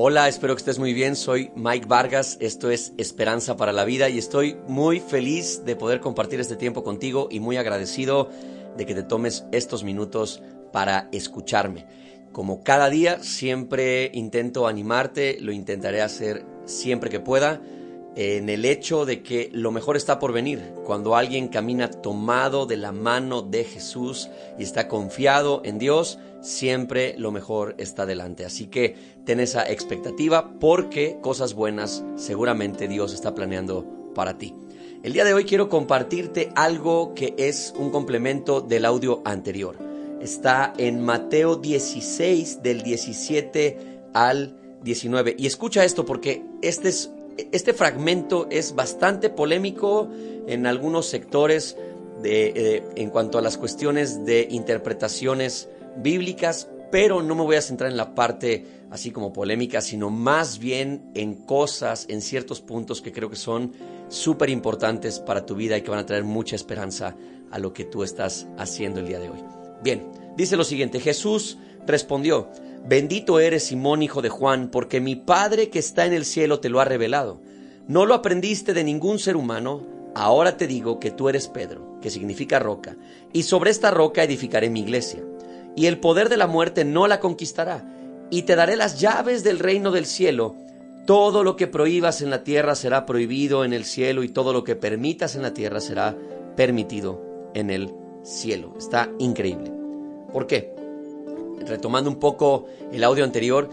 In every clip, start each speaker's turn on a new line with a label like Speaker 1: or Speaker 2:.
Speaker 1: Hola, espero que estés muy bien. Soy Mike Vargas, esto es Esperanza para la Vida y estoy muy feliz de poder compartir este tiempo contigo y muy agradecido de que te tomes estos minutos para escucharme. Como cada día, siempre intento animarte, lo intentaré hacer siempre que pueda en el hecho de que lo mejor está por venir. Cuando alguien camina tomado de la mano de Jesús y está confiado en Dios, siempre lo mejor está delante. Así que ten esa expectativa porque cosas buenas seguramente Dios está planeando para ti. El día de hoy quiero compartirte algo que es un complemento del audio anterior. Está en Mateo 16 del 17 al 19. Y escucha esto porque este es este fragmento es bastante polémico en algunos sectores de, en cuanto a las cuestiones de interpretaciones bíblicas, pero no me voy a centrar en la parte así como polémica, sino más bien en cosas, en ciertos puntos que creo que son súper importantes para tu vida y que van a traer mucha esperanza a lo que tú estás haciendo el día de hoy. Bien, dice lo siguiente, Jesús respondió, Bendito eres Simón, hijo de Juan, porque mi Padre que está en el cielo te lo ha revelado. No lo aprendiste de ningún ser humano, ahora te digo que tú eres Pedro, que significa roca, y sobre esta roca edificaré mi iglesia, y el poder de la muerte no la conquistará, y te daré las llaves del reino del cielo. Todo lo que prohíbas en la tierra será prohibido en el cielo, y todo lo que permitas en la tierra será permitido en el cielo. Está increíble. ¿Por qué? Retomando un poco el audio anterior,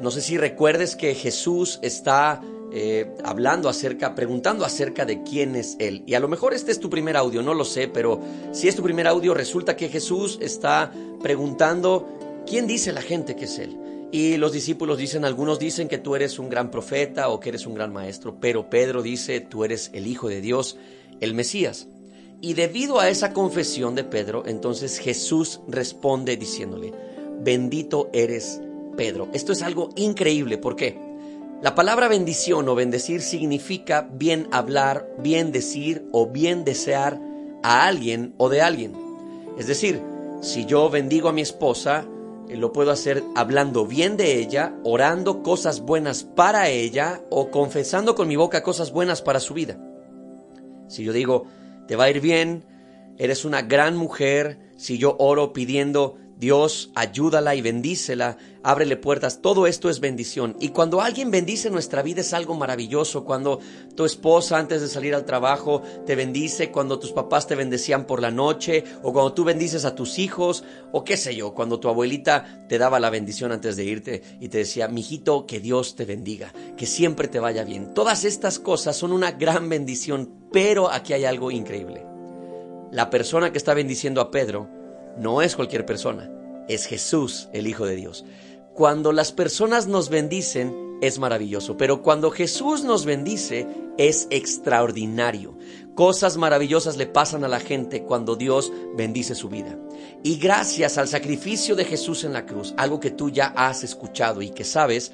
Speaker 1: no sé si recuerdes que Jesús está eh, hablando acerca, preguntando acerca de quién es Él. Y a lo mejor este es tu primer audio, no lo sé, pero si es tu primer audio, resulta que Jesús está preguntando quién dice la gente que es Él. Y los discípulos dicen, algunos dicen que tú eres un gran profeta o que eres un gran maestro, pero Pedro dice, tú eres el Hijo de Dios, el Mesías. Y debido a esa confesión de Pedro, entonces Jesús responde diciéndole, bendito eres Pedro. Esto es algo increíble, ¿por qué? La palabra bendición o bendecir significa bien hablar, bien decir o bien desear a alguien o de alguien. Es decir, si yo bendigo a mi esposa, eh, lo puedo hacer hablando bien de ella, orando cosas buenas para ella o confesando con mi boca cosas buenas para su vida. Si yo digo, te va a ir bien, eres una gran mujer, si yo oro pidiendo Dios, ayúdala y bendícela, ábrele puertas, todo esto es bendición. Y cuando alguien bendice nuestra vida es algo maravilloso, cuando tu esposa antes de salir al trabajo te bendice, cuando tus papás te bendecían por la noche, o cuando tú bendices a tus hijos, o qué sé yo, cuando tu abuelita te daba la bendición antes de irte y te decía, mijito, que Dios te bendiga, que siempre te vaya bien. Todas estas cosas son una gran bendición, pero aquí hay algo increíble. La persona que está bendiciendo a Pedro, no es cualquier persona, es Jesús, el Hijo de Dios. Cuando las personas nos bendicen, es maravilloso, pero cuando Jesús nos bendice, es extraordinario. Cosas maravillosas le pasan a la gente cuando Dios bendice su vida. Y gracias al sacrificio de Jesús en la cruz, algo que tú ya has escuchado y que sabes,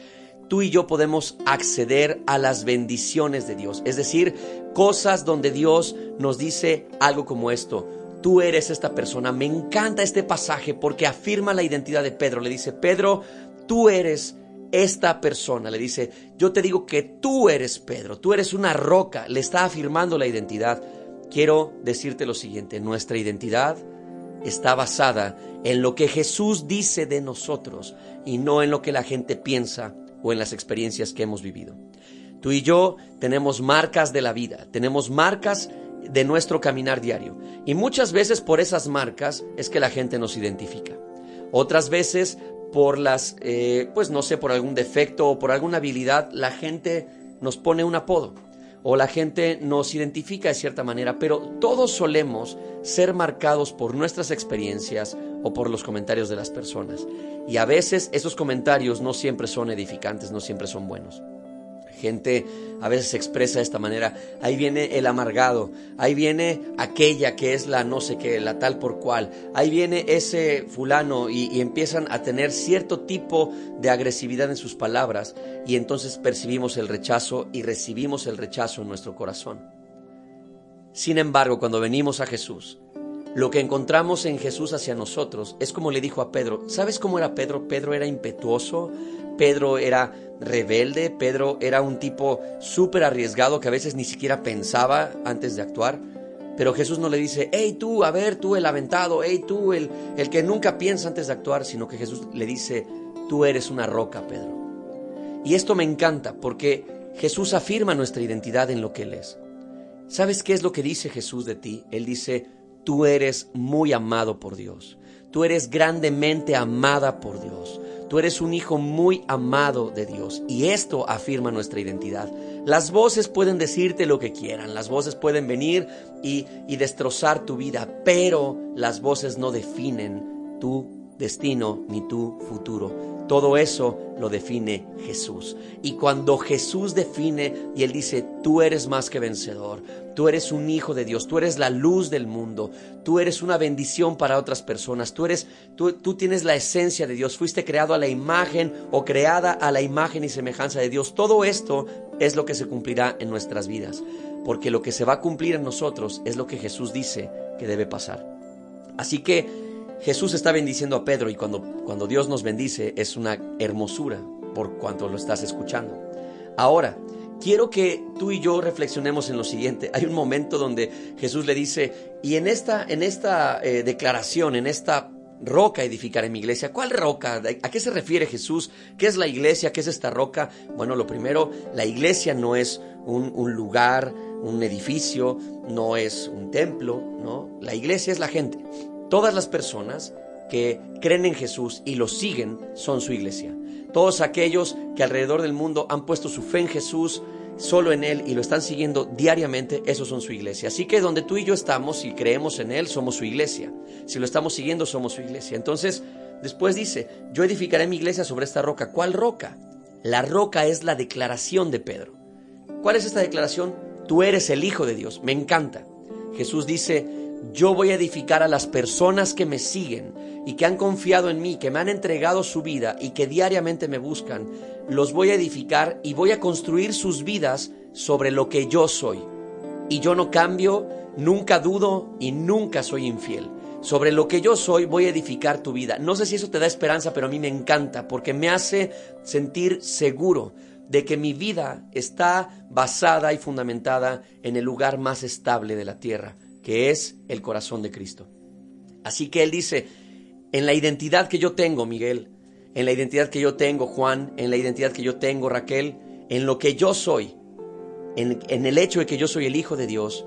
Speaker 1: tú y yo podemos acceder a las bendiciones de Dios. Es decir, cosas donde Dios nos dice algo como esto tú eres esta persona. Me encanta este pasaje porque afirma la identidad de Pedro. Le dice, Pedro, tú eres esta persona. Le dice, yo te digo que tú eres Pedro, tú eres una roca. Le está afirmando la identidad. Quiero decirte lo siguiente, nuestra identidad está basada en lo que Jesús dice de nosotros y no en lo que la gente piensa o en las experiencias que hemos vivido. Tú y yo tenemos marcas de la vida, tenemos marcas de nuestro caminar diario. Y muchas veces por esas marcas es que la gente nos identifica. Otras veces por las, eh, pues no sé, por algún defecto o por alguna habilidad, la gente nos pone un apodo o la gente nos identifica de cierta manera, pero todos solemos ser marcados por nuestras experiencias o por los comentarios de las personas. Y a veces esos comentarios no siempre son edificantes, no siempre son buenos gente a veces se expresa de esta manera. Ahí viene el amargado, ahí viene aquella que es la no sé qué, la tal por cual, ahí viene ese fulano y, empiezan a tener cierto tipo de agresividad en sus palabras y entonces percibimos el rechazo y recibimos el rechazo en nuestro corazón. Sin embargo, cuando venimos a Jesús, lo que encontramos en Jesús hacia nosotros es como le dijo a Pedro, ¿sabes cómo era Pedro? Pedro era impetuoso, Pedro era rebelde, Pedro era un tipo súper arriesgado que a veces ni siquiera pensaba antes de actuar. Pero Jesús no le dice, hey tú, a ver, tú el aventado, hey tú el, el que nunca piensa antes de actuar, sino que Jesús le dice, tú eres una roca, Pedro. Y esto me encanta porque Jesús afirma nuestra identidad en lo que Él es. ¿Sabes qué es lo que dice Jesús de ti? Él dice, tú eres muy amado por Dios. Tú eres grandemente amada por Dios. Tú eres un hijo muy amado de Dios y esto afirma nuestra identidad. Las voces pueden decirte lo que quieran, las voces pueden venir y, y destrozar tu vida, pero las voces no definen tu destino ni tu futuro. Todo eso lo define Jesús. Y cuando Jesús define y Él dice, tú eres más que vencedor, tú eres un hijo de Dios, tú eres la luz del mundo, tú eres una bendición para otras personas, tú, eres, tú, tienes la esencia de Dios, fuiste creado a la imagen o creada a la imagen y semejanza de Dios. Todo esto es lo que se cumplirá en nuestras vidas, porque lo que se va a cumplir en nosotros es lo que Jesús dice que debe pasar. Así que Jesús está bendiciendo a Pedro y cuando, cuando Dios nos bendice es una hermosura por cuanto lo estás escuchando. Ahora, quiero que tú y yo reflexionemos en lo siguiente. Hay un momento donde Jesús le dice, y en esta, en esta eh, declaración, en esta roca edificaré mi iglesia. ¿Cuál roca? ¿A qué se refiere Jesús? ¿Qué es la iglesia? ¿Qué es esta roca? Bueno, lo primero, la iglesia no es un, un lugar, un edificio, no es un templo, ¿no? La iglesia es la gente. Todas las personas que creen en Jesús y lo siguen son su iglesia. Todos aquellos que alrededor del mundo han puesto su fe en Jesús, solo en Él y lo están siguiendo diariamente, esos son su iglesia. Así que donde tú y yo estamos y creemos en Él, somos su iglesia. Si lo estamos siguiendo, somos su iglesia. Entonces, después dice, yo edificaré mi iglesia sobre esta roca. ¿Cuál roca? La roca es la declaración de Pedro. ¿Cuál es esta declaración? Tú eres el Hijo de Dios. Me encanta. Jesús dice, yo voy a edificar a las personas que me siguen y que han confiado en mí, que me han entregado su vida y que diariamente me buscan. Los voy a edificar y voy a construir sus vidas sobre lo que yo soy. Y yo no cambio, nunca dudo y nunca soy infiel. Sobre lo que yo soy voy a edificar tu vida. No sé si eso te da esperanza, pero a mí me encanta porque me hace sentir seguro de que mi vida está basada y fundamentada en el lugar más estable de la tierra, que es el corazón de Cristo. Así que Él dice, en la identidad que yo tengo, Miguel, en la identidad que yo tengo, Juan, en la identidad que yo tengo, Raquel, en lo que yo soy, en, el hecho de que yo soy el Hijo de Dios,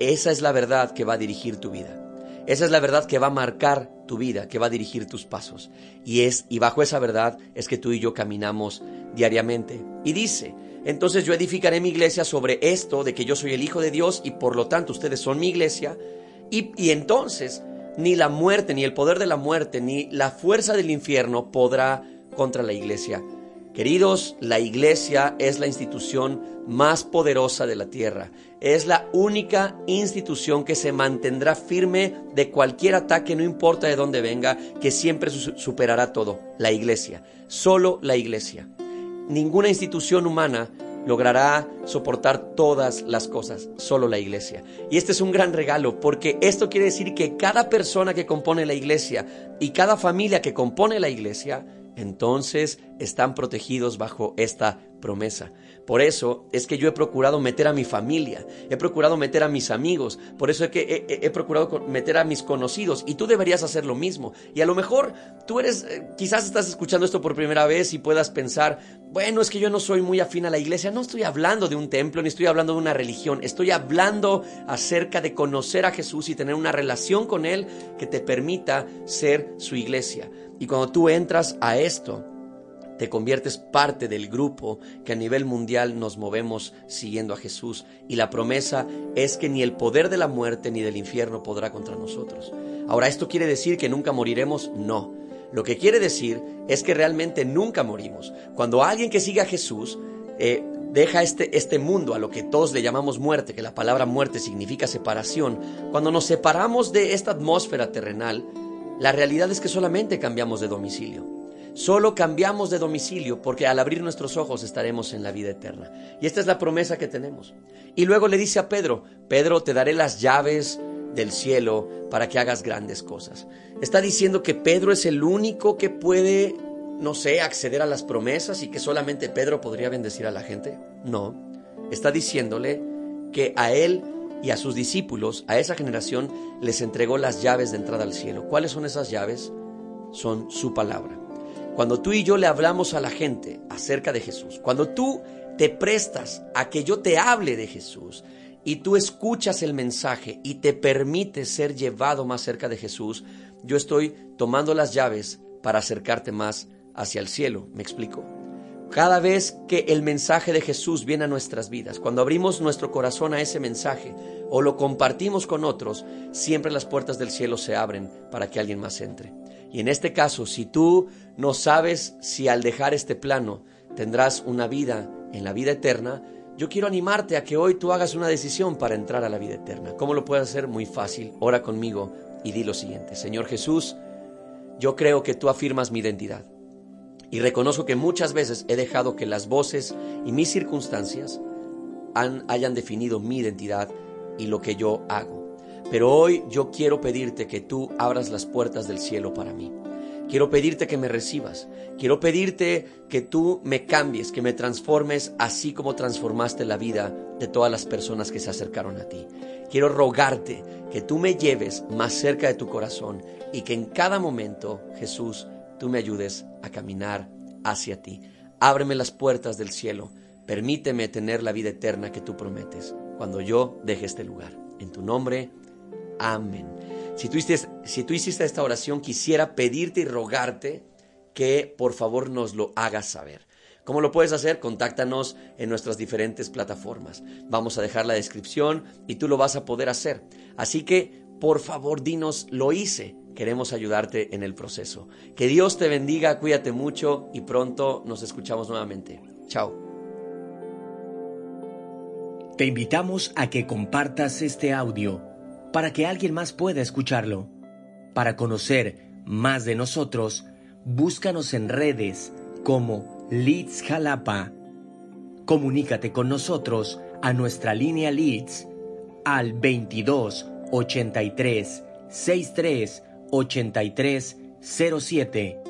Speaker 1: esa es la verdad que va a dirigir tu vida. Esa es la verdad que va a marcar tu vida, que va a dirigir tus pasos. Y es y bajo esa verdad es que tú y yo caminamos diariamente. Y dice, entonces yo edificaré mi iglesia sobre esto de que yo soy el Hijo de Dios y por lo tanto ustedes son mi iglesia. Y, y entonces ni la muerte, ni el poder de la muerte, ni la fuerza del infierno podrá contra la iglesia. Queridos, la iglesia es la institución más poderosa de la tierra. Es la única institución que se mantendrá firme de cualquier ataque, no importa de dónde venga, que siempre superará todo. La iglesia. Solo la iglesia ninguna institución humana logrará soportar todas las cosas, solo la iglesia. Y este es un gran regalo porque esto quiere decir que cada persona que compone la iglesia y cada familia que compone la iglesia, entonces están protegidos bajo esta promesa. Por eso es que yo he procurado meter a mi familia, he procurado meter a mis amigos, por eso es que he, procurado meter a mis conocidos y tú deberías hacer lo mismo. Y a lo mejor tú eres, eh, quizás estás escuchando esto por primera vez y puedas pensar, bueno, es que yo no soy muy afín a la iglesia, no estoy hablando de un templo ni estoy hablando de una religión, estoy hablando acerca de conocer a Jesús y tener una relación con Él que te permita ser su iglesia. Y cuando tú entras a esto, te conviertes parte del grupo que a nivel mundial nos movemos siguiendo a Jesús. Y la promesa es que ni el poder de la muerte ni del infierno podrá contra nosotros. Ahora, ¿esto quiere decir que nunca moriremos? No. Lo que quiere decir es que realmente nunca morimos. Cuando alguien que sigue a Jesús eh, deja este, este mundo a lo que todos le llamamos muerte, que la palabra muerte significa separación, cuando nos separamos de esta atmósfera terrenal, la realidad es que solamente cambiamos de domicilio. Solo cambiamos de domicilio porque al abrir nuestros ojos estaremos en la vida eterna. Y esta es la promesa que tenemos. Y luego le dice a Pedro, Pedro, te daré las llaves del cielo para que hagas grandes cosas. Está diciendo que Pedro es el único que puede no sé, acceder a las promesas y que solamente Pedro podría bendecir a la gente. No, está diciéndole que a él y a sus discípulos, a esa generación, les entregó las llaves de entrada al cielo. ¿Cuáles son esas llaves? Son su palabra. Cuando tú y yo le hablamos a la gente acerca de Jesús, cuando tú te prestas a que yo te hable de Jesús y tú escuchas el mensaje y te permites ser llevado más cerca de Jesús, yo estoy tomando las llaves para acercarte más hacia el cielo. ¿Me explico? Cada vez que el mensaje de Jesús viene a nuestras vidas, cuando abrimos nuestro corazón a ese mensaje o lo compartimos con otros, siempre las puertas del cielo se abren para que alguien más entre. Y en este caso, si tú no sabes si al dejar este plano tendrás una vida en la vida eterna, yo quiero animarte a que hoy tú hagas una decisión para entrar a la vida eterna. ¿Cómo lo puedes hacer? Muy fácil. Ora conmigo y di lo siguiente. Señor Jesús, yo creo que tú afirmas mi identidad. Y reconozco que muchas veces he dejado que las voces y mis circunstancias hayan definido mi identidad y lo que yo hago. Pero hoy yo quiero pedirte que tú abras las puertas del cielo para mí. Quiero pedirte que me recibas. Quiero pedirte que tú me cambies, que me transformes así como transformaste la vida de todas las personas que se acercaron a ti. Quiero rogarte que tú me lleves más cerca de tu corazón y que en cada momento, Jesús, tú me ayudes a caminar hacia ti. Ábreme las puertas del cielo. Permíteme tener la vida eterna que tú prometes cuando yo deje este lugar. En tu nombre, amén. Si tú, hiciste, esta oración, quisiera pedirte y rogarte que por favor nos lo hagas saber. ¿Cómo lo puedes hacer? Contáctanos en nuestras diferentes plataformas. Vamos a dejar la descripción y tú lo vas a poder hacer. Así que, por favor, dinos, lo hice Queremos ayudarte en el proceso. Que Dios te bendiga, cuídate mucho y pronto nos escuchamos nuevamente. Chao.
Speaker 2: Te invitamos a que compartas este audio para que alguien más pueda escucharlo. Para conocer más de nosotros, búscanos en redes como Leeds Jalapa. Comunícate con nosotros a nuestra línea Leeds al 22 83 63 8307